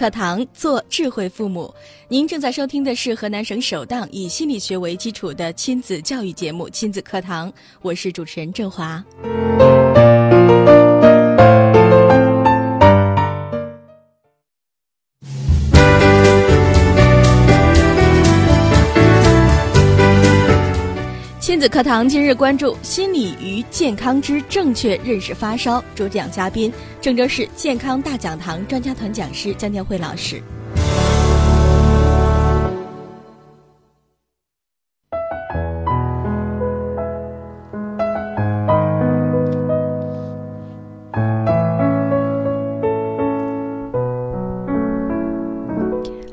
课堂，做智慧父母。您正在收听的是河南省首档以心理学为基础的亲子教育节目《亲子课堂》，我是主持人郑华。子课堂今日关注心理与健康之正确认识发烧，主讲嘉宾郑州市健康大讲堂专家团讲师江建慧老师。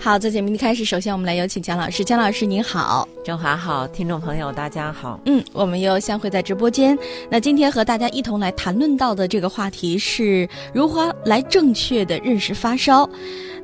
好，在节目一开始，首先我们来有请姜老师。姜老师您好，郑华好，听众朋友大家好。嗯，我们又相会在直播间。那今天和大家一同来谈论到的这个话题是如何来正确的认识发烧。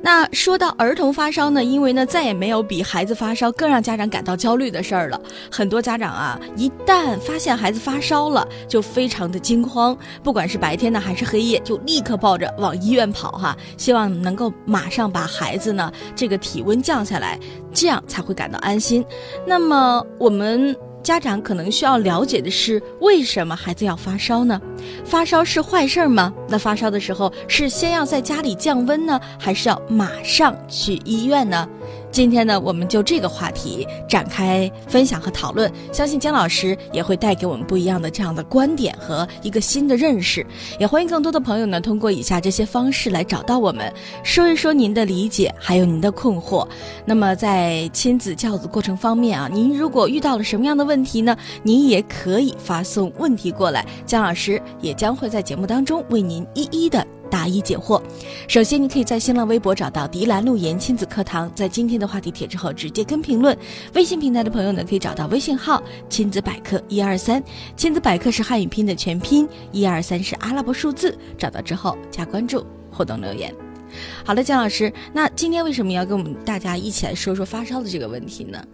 那说到儿童发烧呢，因为呢再也没有比孩子发烧更让家长感到焦虑的事儿了。很多家长啊，一旦发现孩子发烧了，就非常的惊慌，不管是白天呢还是黑夜，就立刻抱着往医院跑哈，希望能够马上把孩子呢这个体温降下来，这样才会感到安心。那么我们。家长可能需要了解的是，为什么孩子要发烧呢？发烧是坏事儿吗？那发烧的时候是先要在家里降温呢，还是要马上去医院呢？今天呢，我们就这个话题展开分享和讨论，相信姜老师也会带给我们不一样的这样的观点和一个新的认识。也欢迎更多的朋友呢，通过以下这些方式来找到我们，说一说您的理解，还有您的困惑。那么在亲子教子过程方面啊，您如果遇到了什么样的问题呢？您也可以发送问题过来，姜老师也将会在节目当中为您一一的。答疑解惑。首先，你可以在新浪微博找到“迪兰路言亲子课堂”，在今天的话题帖之后直接跟评论。微信平台的朋友呢，可以找到微信号“亲子百科一二三”，亲子百科是汉语拼的全拼，一二三是阿拉伯数字。找到之后加关注，互动留言。好了，姜老师，那今天为什么要跟我们大家一起来说说发烧的这个问题呢？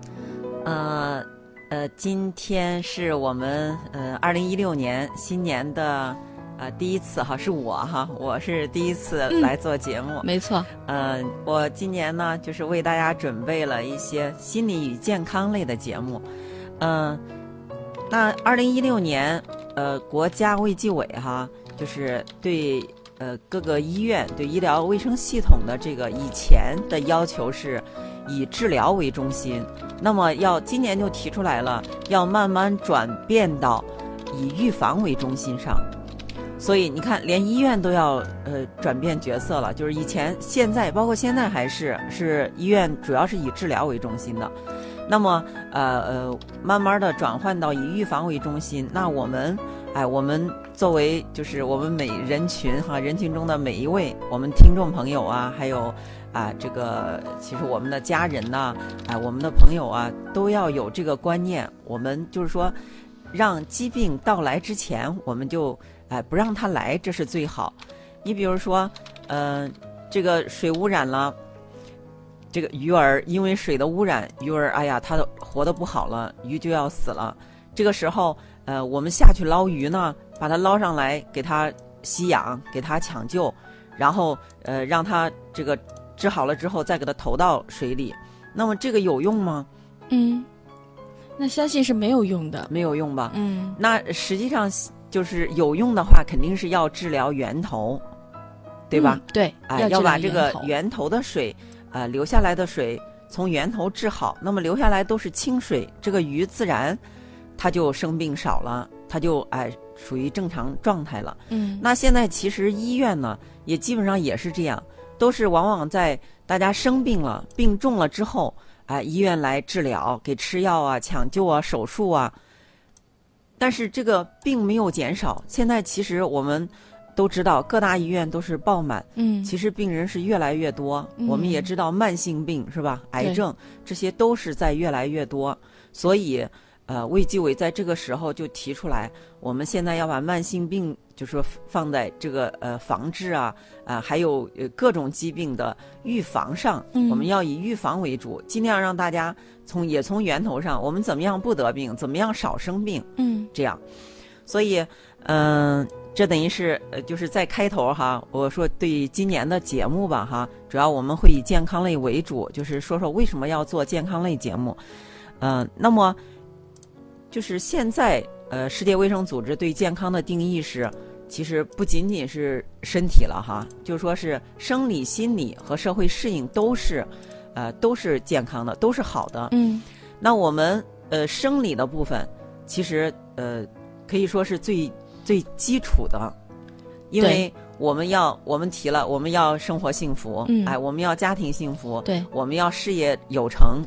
呃呃，今天是我们呃二零一六年新年的。啊，第一次哈是我哈，我是第一次来做节目，没错。呃，我今年呢就是为大家准备了一些心理与健康类的节目。嗯，那二零一六年，呃，国家卫计委哈就是对呃各个医院对医疗卫生系统的这个以前的要求是以治疗为中心，那么要今年就提出来了，要慢慢转变到以预防为中心上。所以你看，连医院都要呃转变角色了，就是以前、现在，包括现在还是是医院主要是以治疗为中心的。那么呃呃，慢慢的转换到以预防为中心。那我们哎，我们作为就是我们每人群哈人群中的每一位我们听众朋友啊，还有啊这个其实我们的家人呐，哎我们的朋友啊，都要有这个观念。我们就是说，让疾病到来之前，我们就。哎，不让他来，这是最好。你比如说，嗯，这个水污染了，这个鱼儿因为水的污染，鱼儿哎呀，它活得不好了，鱼就要死了。这个时候，呃，我们下去捞鱼呢，把它捞上来，给它吸氧，给它抢救，然后呃，让它这个治好了之后，再给它投到水里。那么这个有用吗？嗯，那相信是没有用的，没有用吧？嗯，那实际上。就是有用的话，肯定是要治疗源头，对吧？对，哎，要把这个源头的水，呃，留下来的水从源头治好。那么留下来都是清水，这个鱼自然它就生病少了，它就哎属于正常状态了。嗯，那现在其实医院呢，也基本上也是这样，都是往往在大家生病了、病重了之后，哎，医院来治疗，给吃药啊、抢救啊、手术啊。但是这个并没有减少。现在其实我们，都知道各大医院都是爆满，嗯，其实病人是越来越多。嗯我们也知道慢性病是吧？癌症这些都是在越来越多，所以呃，卫计委在这个时候就提出来，我们现在要把慢性病就说放在这个呃防治啊啊、还有呃各种疾病的预防上，嗯。我们要以预防为主，尽量让大家从也从源头上，我们怎么样不得病，怎么样少生病，嗯。这样，所以，嗯、这等于是呃，就是在开头哈，我说对今年的节目吧哈，主要我们会以健康类为主，就是说说为什么要做健康类节目。嗯、那么就是现在呃，世界卫生组织对健康的定义是，其实不仅仅是身体了哈，就说是生理、心理和社会适应都是，呃，都是健康的，都是好的。嗯。那我们呃生理的部分，其实呃可以说是最最基础的，因为我们要我们提了，我们要生活幸福，嗯哎，我们要家庭幸福，对，我们要事业有成，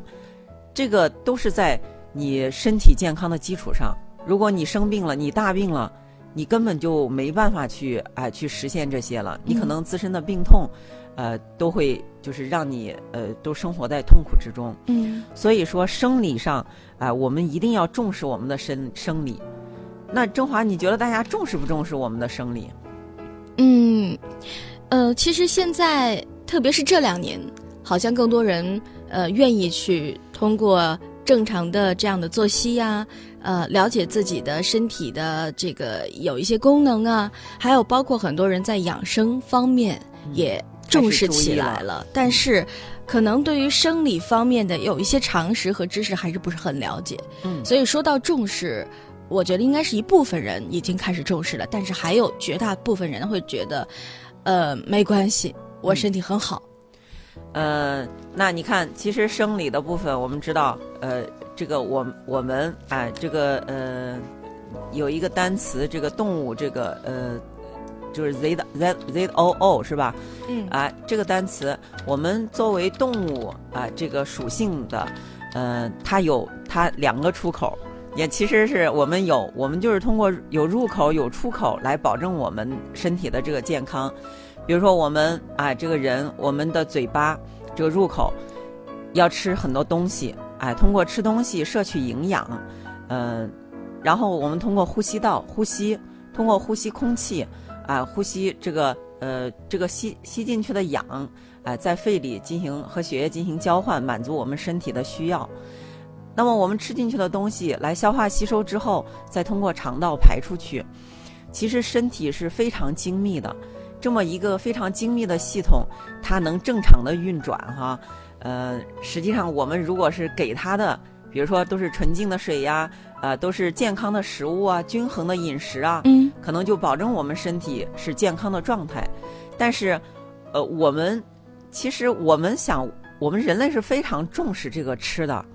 这个都是在你身体健康的基础上。如果你生病了，你大病了，你根本就没办法去哎去实现这些了。你可嗯能自身的病痛，呃，都会就是让你呃都生活在痛苦之中。嗯所以说生理上啊、我们一定要重视我们的生生理。那郑华，你觉得大家重视不重视我们的生理？嗯，呃，其实现在特别是这两年，好像更多人呃愿意去通过正常的这样的作息呀、呃，了解自己的身体的这个有一些功能啊，还有包括很多人在养生方面也重视起来了，但是。可能对于生理方面的有一些常识和知识还是不是很了解，嗯所以说到重视，我觉得应该是一部分人已经开始重视了，但是还有绝大部分人会觉得，呃，没关系，我身体很好。呃，那你看，其实生理的部分，我们知道，呃，这个我我们啊、这个呃，有一个单词，这个动物，这个呃，就是 z z z o o 是吧？嗯啊，这个单词，我们作为动物啊，这个属性的，呃，它有它两个出口，也其实是我们有，我们就是通过有入口有出口来保证我们身体的这个健康。比如说我们啊，这个人我们的嘴巴这个入口要吃很多东西，哎，通过吃东西摄取营养，嗯、然后我们通过呼吸道呼吸，通过呼吸空气，啊，呼吸这个呃这个吸吸进去的氧，啊，在肺里进行和血液进行交换，满足我们身体的需要。那么我们吃进去的东西来消化吸收之后，再通过肠道排出去。其实身体是非常精密的，这么一个非常精密的系统，它能正常的运转哈。呃，实际上我们如果是给它的，比如说都是纯净的水呀，呃、都是健康的食物啊，均衡的饮食啊，嗯可能就保证我们身体是健康的状态。但是，呃，我们其实我们想，我们人类是非常重视这个吃的，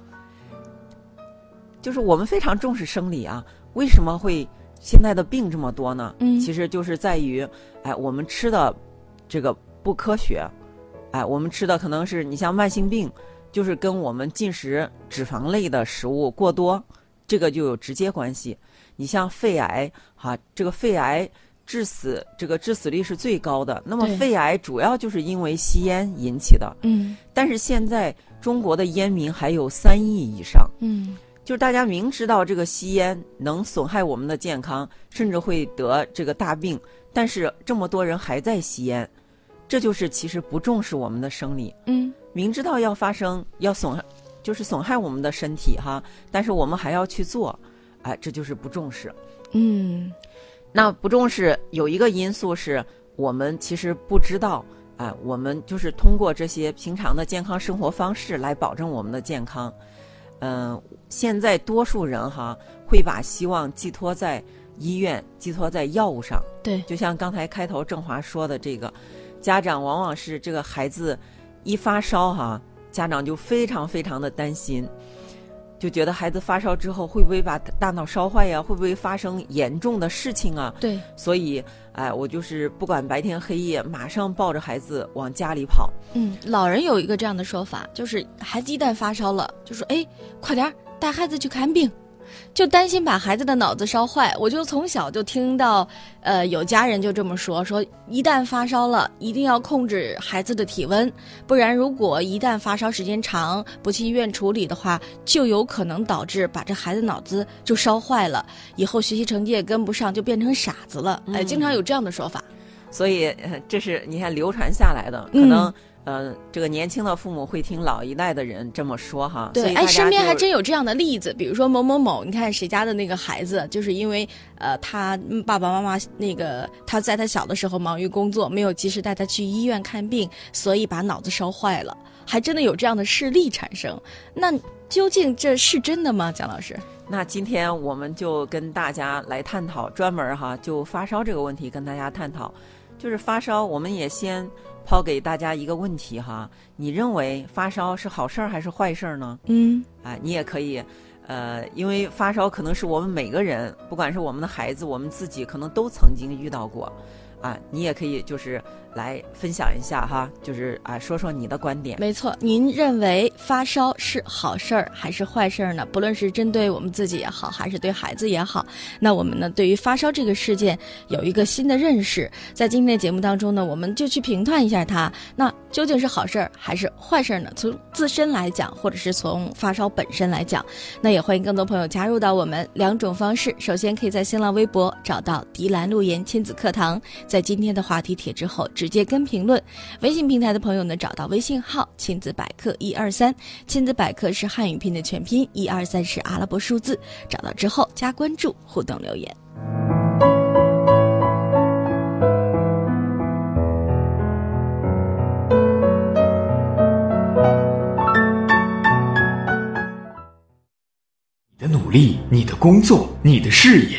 就是我们非常重视生理啊。为什么会现在的病这么多呢？嗯其实就是在于，哎，我们吃的这个不科学，哎，我们吃的可能是你像慢性病，就是跟我们进食脂肪类的食物过多，这个就有直接关系。你像肺癌，哈、这个肺癌致死这个致死率是最高的。那么肺癌主要就是因为吸烟引起的，嗯但是现在中国的烟民还有三亿以上。嗯就是大家明知道这个吸烟能损害我们的健康，甚至会得这个大病，但是这么多人还在吸烟，这就是其实不重视我们的生理。嗯明知道要发生要损害，就是损害我们的身体哈，但是我们还要去做，哎，这就是不重视。嗯那不重视有一个因素是我们其实不知道，哎，我们就是通过这些平常的健康生活方式来保证我们的健康。嗯、现在多数人哈会把希望寄托在医院，寄托在药物上。对，就像刚才开头郑华说的这个，家长往往是这个孩子一发烧哈，家长就非常非常的担心，就觉得孩子发烧之后会不会把大脑烧坏呀？会不会发生严重的事情啊？对，所以，哎，我就是不管白天黑夜，马上抱着孩子往家里跑。嗯，老人有一个这样的说法，就是孩子一旦发烧了，就说哎，快点儿带孩子去看病。就担心把孩子的脑子烧坏。我就从小就听到，呃，有家人就这么说：说一旦发烧了，一定要控制孩子的体温，不然如果一旦发烧时间长，不去医院处理的话，就有可能导致把这孩子脑子就烧坏了，以后学习成绩也跟不上，就变成傻子了。哎，经常有这样的说法。所以呃这是你看流传下来的，可嗯能、呃这个年轻的父母会听老一代的人这么说哈。对，哎，身边还真有这样的例子，比如说某某某，你看谁家的那个孩子，就是因为呃他嗯爸爸妈妈那个他在他小的时候忙于工作，没有及时带他去医院看病，所以把脑子烧坏了，还真的有这样的事例产生。那究竟这是真的吗？蒋老师？那今天我们就跟大家来探讨，专门哈就发烧这个问题跟大家探讨，就是发烧，我们也先抛给大家一个问题哈，你认为发烧是好事儿还是坏事儿呢？嗯啊，你也可以，呃，因为发烧可能是我们每个人，不管是我们的孩子，我们自己，可能都曾经遇到过，啊，你也可以就是来分享一下哈，就是啊，说说你的观点。没错，您认为发烧是好事儿还是坏事儿呢？不论是针对我们自己也好，还是对孩子也好，那我们呢对于发烧这个事件有一个新的认识。在今天的节目当中呢，我们就去评判一下它，那究竟是好事儿还是坏事儿呢？从自身来讲，或者是从发烧本身来讲，那也欢迎更多朋友加入到我们两种方式。首先可以在新浪微博找到“迪兰路言亲子课堂”，在今天的话题帖之后直直接跟评论。微信平台的朋友呢，找到微信号“亲子百科一二三”，亲子百科是汉语拼的全拼，一二三是阿拉伯数字。找到之后加关注，互动留言。你的努力，你的工作，你的事业，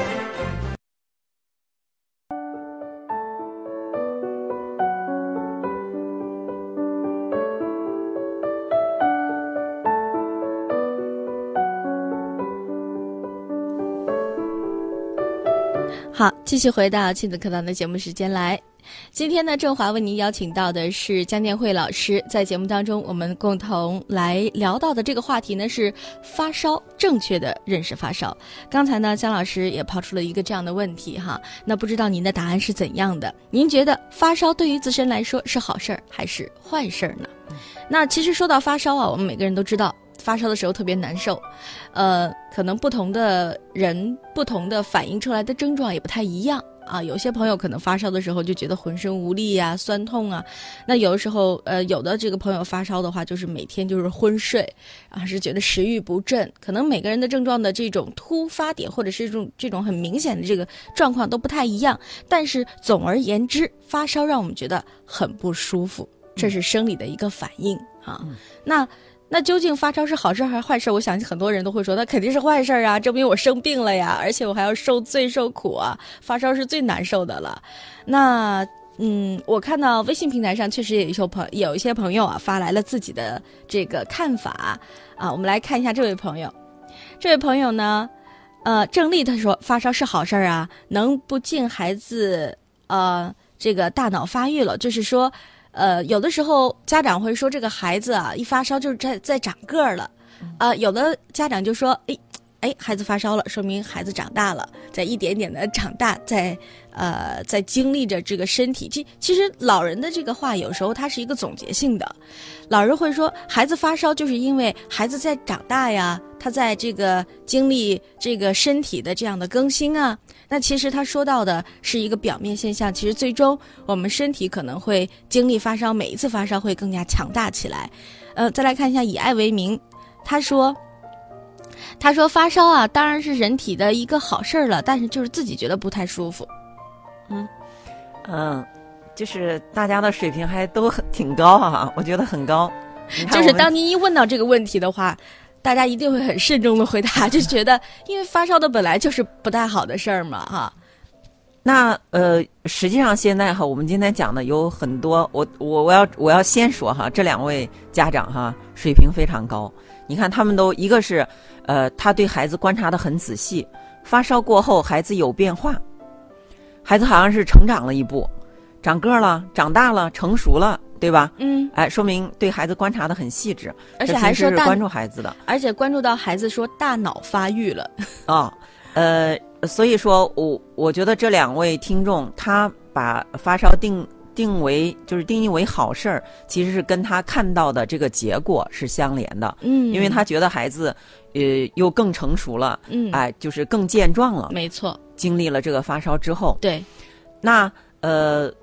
好，继续回到亲子课堂的节目时间来。今天呢，郑华为您邀请到的是江建慧老师，在节目当中，我们共同来聊到的这个话题呢是发烧，正确的认识发烧。刚才呢，江老师也抛出了一个这样的问题哈，那不知道您的答案是怎样的？您觉得发烧对于自身来说是好事儿还是坏事儿呢？那其实说到发烧啊，我们每个人都知道。发烧的时候特别难受，呃，可能不同的人不同的反映出来的症状也不太一样啊。有些朋友可能发烧的时候就觉得浑身无力呀、酸痛啊。那有的时候，呃，有的这个朋友发烧的话，就是每天就是昏睡，啊，是觉得食欲不振。可能每个人的症状的这种突发点或者是这种这种很明显的这个状况都不太一样。但是总而言之，发烧让我们觉得很不舒服，这是生理的一个反应啊。那。那究竟发烧是好事还是坏事？我想很多人都会说，那肯定是坏事啊！证明我生病了呀，而且我还要受罪受苦啊！发烧是最难受的了。那嗯，我看到微信平台上确实也有一些朋有一些朋友啊发来了自己的这个看法啊，我们来看一下这位朋友。这位朋友呢，呃，郑丽他说发烧是好事啊，能不进孩子呃这个大脑发育了，就是说。呃，有的时候家长会说这个孩子啊，一发烧就是在在长个儿了，啊、呃，有的家长就说，哎，哎，孩子发烧了，说明孩子长大了，在一点点的长大，在呃在经历着这个身体。其其实老人的这个话有时候它是一个总结性的，老人会说孩子发烧就是因为孩子在长大呀，他在这个经历这个身体的这样的更新啊。那其实他说到的是一个表面现象，其实最终我们身体可能会经历发烧，每一次发烧会更加强大起来。呃，再来看一下以爱为名，他说，他说发烧啊，当然是人体的一个好事儿了，但是就是自己觉得不太舒服。嗯嗯，就是大家的水平还都很挺高啊，我觉得很高。就是当您一问到这个问题的话。大家一定会很慎重的回答，就觉得因为发烧的本来就是不太好的事儿嘛，哈。那呃，实际上现在哈，我们今天讲的有很多，我我我要我要先说哈，这两位家长哈水平非常高。你看他们都一个是，呃，他对孩子观察的很仔细，发烧过后孩子有变化，孩子好像是成长了一步，长个了，长大了，成熟了，对吧？嗯，哎，说明对孩子观察的很细致，而且还说关注孩子的。而且关注到孩子说大脑发育了，啊、呃，所以说我我觉得这两位听众，他把发烧定定为就是定义为好事儿，其实是跟他看到的这个结果是相连的，嗯，因为他觉得孩子呃又更成熟了，嗯，哎，就是更健壮了，没错，经历了这个发烧之后，对，那呃。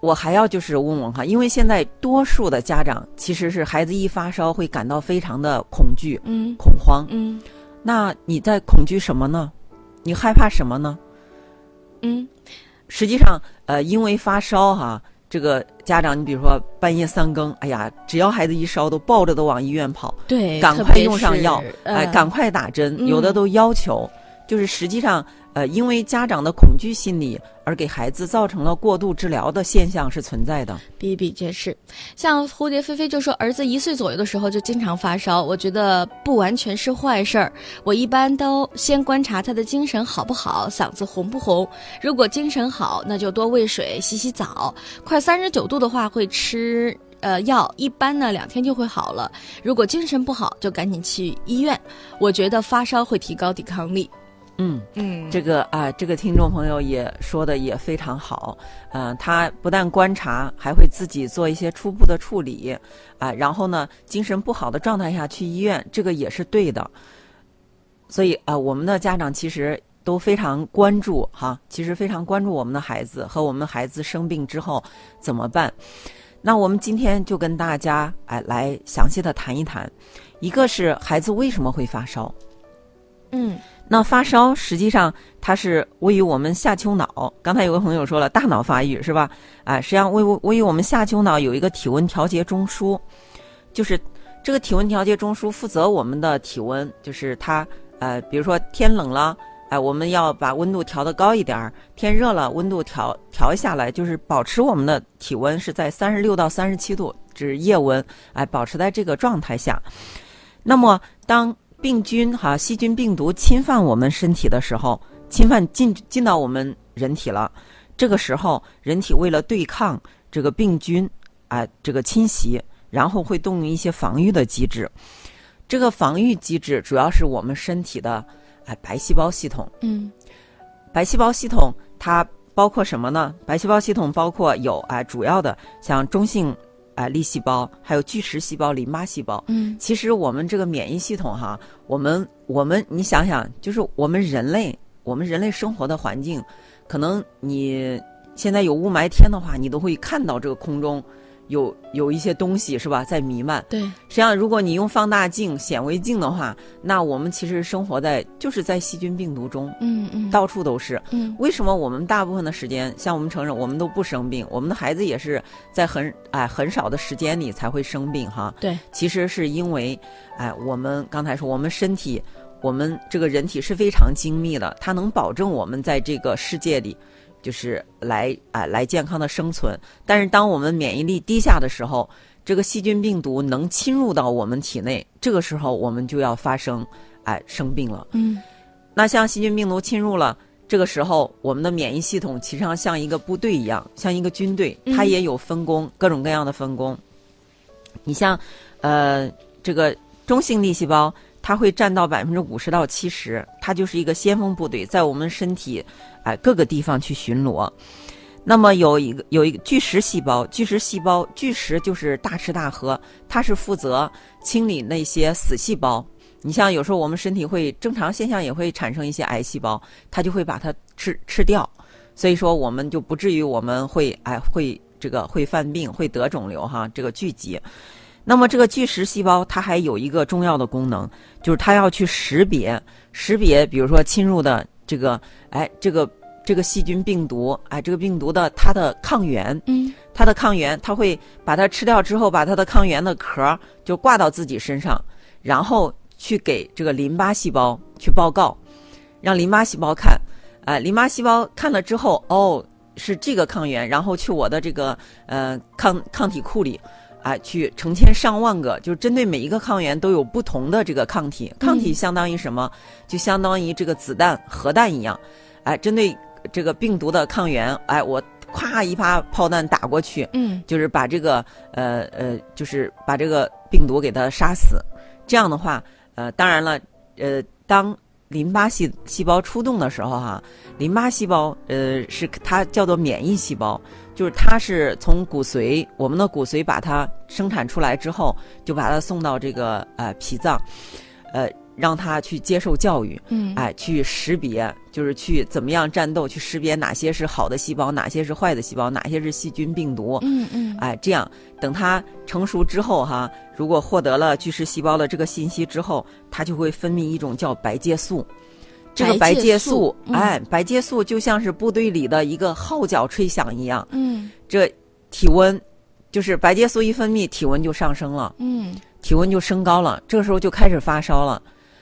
我还要就是问问哈，因为现在多数的家长其实是孩子一发烧会感到非常的恐惧、嗯。恐慌，嗯。那你在恐惧什么呢？你害怕什么呢？嗯。实际上，呃，因为发烧哈，这个家长，你比如说半夜三更，哎呀，只要孩子一烧，都抱着都往医院跑，对，赶快用上药，哎，呃赶快打针，嗯有的都要求，就是实际上，呃，因为家长的恐惧心理而给孩子造成了过度治疗的现象是存在的。比比皆是。像蝴蝶飞飞就说，儿子一岁左右的时候就经常发烧，我觉得不完全是坏事儿。我一般都先观察他的精神好不好，嗓子红不红。如果精神好，那就多喂水、洗洗澡。快三十九度的话，会吃。呃，药一般呢两天就会好了。如果精神不好，就赶紧去医院。我觉得发烧会提高抵抗力。嗯，嗯。这个啊、这个听众朋友也说的也非常好，呃，他不但观察，还会自己做一些初步的处理，啊、然后呢，精神不好的状态下去医院，这个也是对的。所以啊、我们的家长其实都非常关注哈，其实非常关注我们的孩子和我们孩子生病之后怎么办。那我们今天就跟大家哎来详细的谈一谈，一个是孩子为什么会发烧，嗯那发烧实际上它是位于我们下丘脑，刚才有个朋友说了大脑发育是吧？啊，实际上位于位于我们下丘脑有一个体温调节中枢，就是这个体温调节中枢负责我们的体温，就是它呃，比如说天冷了，哎、我们要把温度调得高一点儿；天热了，温度调调下来，就是保持我们的体温是在三十六到三十七度，这是夜温，哎、保持在这个状态下。那么当病菌哈细菌病毒侵犯我们身体的时候，侵犯进进到我们人体了，这个时候人体为了对抗这个病菌啊、这个侵袭，然后会动用一些防御的机制。这个防御机制主要是我们身体的哎、白细胞系统。嗯白细胞系统它包括什么呢？白细胞系统包括有啊、主要的像中性啊、粒细胞，还有巨噬细胞、淋巴细胞。嗯其实我们这个免疫系统哈，我们我们你想想，就是我们人类，我们人类生活的环境，可能你现在有雾霾天的话，你都会看到这个空中有有一些东西是吧，在弥漫。对，实际上，如果你用放大镜、显微镜的话，那我们其实生活在就是在细菌病毒中，嗯嗯到处都是。嗯为什么我们大部分的时间，像我们成人，我们都不生病，我们的孩子也是在很哎很少的时间里才会生病哈？对，其实是因为，哎，我们刚才说，我们身体，我们这个人体是非常精密的，它能保证我们在这个世界里，就是来啊、来健康的生存。但是当我们免疫力低下的时候，这个细菌病毒能侵入到我们体内，这个时候我们就要发生哎生病了。嗯那像细菌病毒侵入了，这个时候我们的免疫系统其实上像一个部队一样，像一个军队，它嗯也有分工，各种各样的分工。你像，呃，这个中性粒细胞，它会占到百分之五十到七十，它就是一个先锋部队，在我们身体哎、各个地方去巡逻。那么有一个有一个巨噬细胞，巨噬细胞巨噬就是大吃大喝，它是负责清理那些死细胞。你像有时候我们身体会正常现象也会产生一些癌细胞，它就会把它吃吃掉，所以说我们就不至于我们会哎会这个会犯病会得肿瘤哈这个聚集。那么这个巨噬细胞它还有一个重要的功能，就是它要去识别识别，比如说侵入的这个哎这个这个细菌病毒哎这个病毒的它的抗原，嗯它的抗原，它会把它吃掉之后，把它的抗原的壳儿就挂到自己身上，然后去给这个淋巴细胞去报告，让淋巴细胞看，哎，淋巴细胞看了之后，哦，是这个抗原，然后去我的这个呃抗抗体库里。啊，去成千上万个，就是针对每一个抗原都有不同的这个抗体。抗体相当于什么？就相当于这个子弹、核弹一样。哎，针对这个病毒的抗原，哎，我咵一发炮弹打过去，嗯，就是把这个呃呃，就是把这个病毒给它杀死。这样的话，呃，当然了，呃，当淋巴细细胞出动的时候，哈，淋巴细胞呃是它叫做免疫细胞。就是它是从骨髓，我们的骨髓把它生产出来之后，就把它送到这个呃脾脏，呃，让它去接受教育，嗯，哎，去识别，就是去怎么样战斗，去识别哪些是好的细胞，哪些是坏的细胞，哪些是细菌病毒，嗯嗯，哎，这样等它成熟之后哈，如果获得了巨噬细胞的这个信息之后，它就会分泌一种叫白介素。这个白介素，哎，白介素就像是部队里的一个号角吹响一样。嗯，这体温就是白介素一分泌，体温就上升了。嗯，体温就升高了，这个时候就开始发烧了。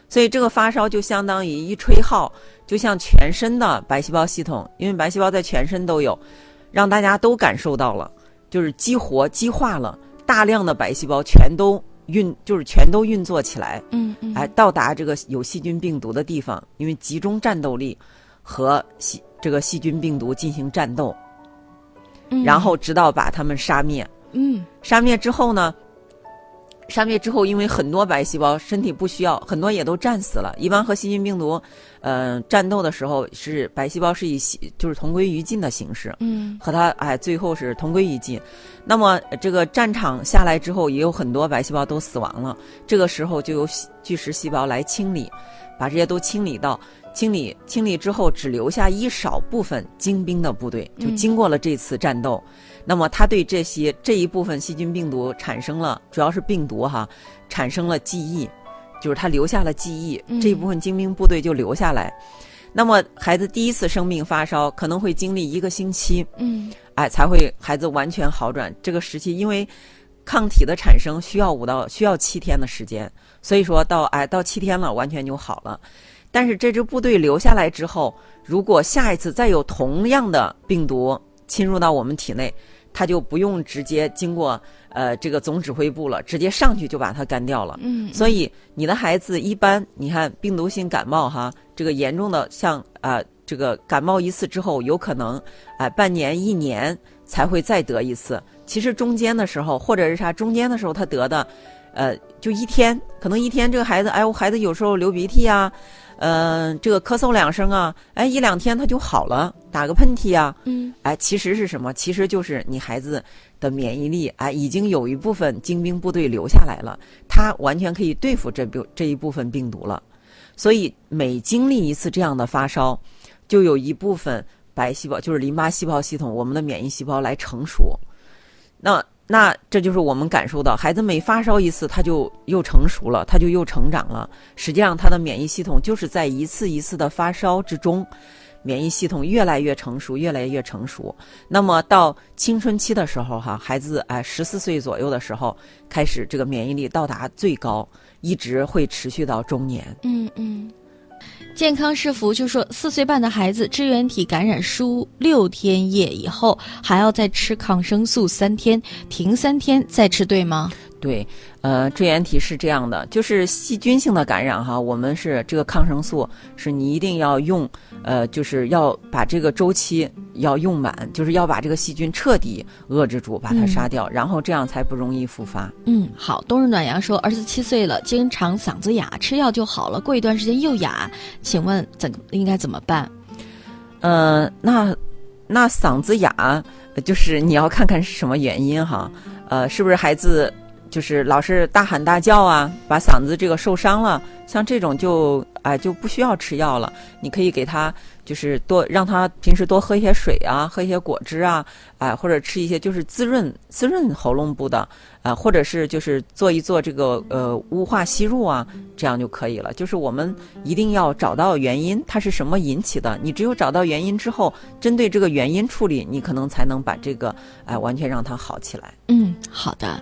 所以这个发烧就相当于一吹号，就像全身的白细胞系统，因为白细胞在全身都有，让大家都感受到了，就是激活、激化了大量的白细胞，全都。运就是全都运作起来，嗯嗯，哎，到达这个有细菌病毒的地方，因为集中战斗力和细这个细菌病毒进行战斗，然后直到把它们杀灭。嗯，杀灭之后呢？杀灭之后，因为很多白细胞身体不需要，很多也都战死了。一般和细菌病毒，呃，战斗的时候是白细胞是以就是同归于尽的形式，嗯，和它哎最后是同归于尽。那么这个战场下来之后，也有很多白细胞都死亡了。这个时候就由巨噬细胞来清理，把这些都清理到清理清理之后，只留下一少部分精兵的部队，就经过了这次战斗。那么，他对这些这一部分细菌病毒产生了，主要是病毒哈，产生了记忆，就是他留下了记忆，这一部分精兵部队就留下来。那么，孩子第一次生病发烧，可能会经历一个星期，嗯，哎，才会孩子完全好转。这个时期，因为抗体的产生需要五到需要七天的时间，所以说到哎到七天了，完全就好了。但是这支部队留下来之后，如果下一次再有同样的病毒侵入到我们体内，他就不用直接经过呃这个总指挥部了，直接上去就把它干掉了。嗯，所以你的孩子一般，你看病毒性感冒哈，这个严重的像啊这个感冒一次之后，有可能哎半年一年才会再得一次。其实中间的时候或者是啥中间的时候他得的，呃就一天，可能一天这个孩子哎我孩子有时候流鼻涕呀。嗯，这个咳嗽两声啊，哎，一两天他就好了，打个喷嚏啊，嗯，哎，其实是什么？其实就是你孩子的免疫力，哎，已经有一部分精兵部队留下来了，他完全可以对付这部这一部分病毒了。所以每经历一次这样的发烧，就有一部分白细胞，就是淋巴细胞系统，我们的免疫细胞来成熟。那。那这就是我们感受到，孩子每发烧一次，他就又成熟了，他就又成长了。实际上，他的免疫系统就是在一次一次的发烧之中，免疫系统越来越成熟，越来越成熟。那么到青春期的时候，哈，孩子哎十四岁左右的时候，开始这个免疫力到达最高，一直会持续到中年。嗯嗯。健康是福就说，四岁半的孩子支原体感染输六天液以后，还要再吃抗生素三天，停三天再吃，对吗？对，呃，支原体是这样的，就是细菌性的感染哈，我们是这个抗生素是你一定要用，呃，就是要把这个周期要用满，就是要把这个细菌彻底遏制住，把它杀掉，然后这样才不容易复发。嗯，好，冬日暖阳说，儿子七岁了，经常嗓子哑，吃药就好了，过一段时间又哑，请问怎应该怎么办？呃，那那嗓子哑，就是你要看看是什么原因哈，呃，是不是孩子？就是老是大喊大叫啊，把嗓子这个受伤了，像这种就哎就不需要吃药了。你可以给他就是多让他平时多喝一些水啊，喝一些果汁啊，哎或者吃一些就是滋润滋润喉咙部的啊，或者是就是做一做这个呃雾化吸入啊，这样就可以了。就是我们一定要找到原因，它是什么引起的？你只有找到原因之后，针对这个原因处理，你可能才能把这个哎完全让它好起来。嗯，好的。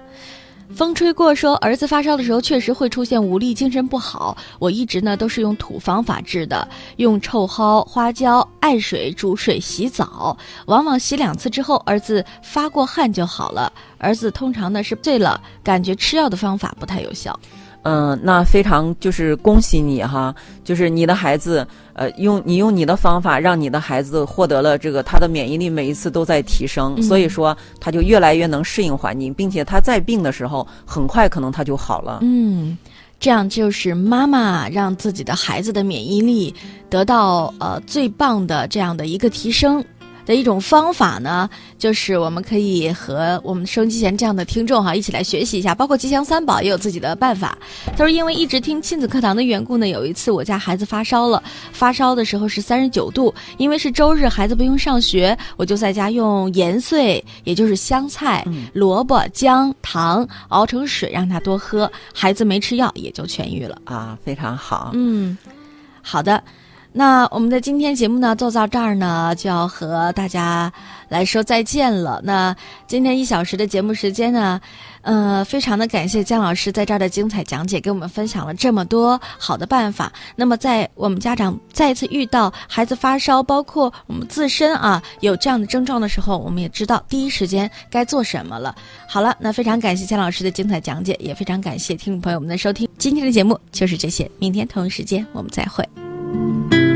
风吹过说，儿子发烧的时候确实会出现无力、精神不好。我一直呢都是用土方法治的，用臭蒿、花椒、艾水煮水洗澡，往往洗两次之后，儿子发过汗就好了。儿子通常呢是醉了，感觉吃药的方法不太有效。嗯，那非常就是恭喜你哈，就是你的孩子，呃，用你用你的方法，让你的孩子获得了这个他的免疫力每一次都在提升，所以说他就越来越能适应环境，并且他在病的时候，很快可能他就好了。嗯，这样就是妈妈让自己的孩子的免疫力得到呃最棒的这样的一个提升。的一种方法呢，就是我们可以和我们收音机前这样的听众哈一起来学习一下，包括吉祥三宝也有自己的办法。他说，因为一直听亲子课堂的缘故呢，有一次我家孩子发烧了，发烧的时候是三十九度，因为是周日，孩子不用上学，我就在家用盐碎，也就是香菜、萝卜、姜、糖熬成水让他多喝，孩子没吃药也就痊愈了啊，非常好。嗯，好的。那我们的今天节目呢，做到这儿呢，就要和大家来说再见了。那今天一小时的节目时间呢，呃，非常的感谢姜老师在这儿的精彩讲解，给我们分享了这么多好的办法。那么，在我们家长再次遇到孩子发烧，包括我们自身啊有这样的症状的时候，我们也知道第一时间该做什么了。好了，那非常感谢姜老师的精彩讲解，也非常感谢听众朋友们的收听。今天的节目就是这些，明天同一时间我们再会。Thank you.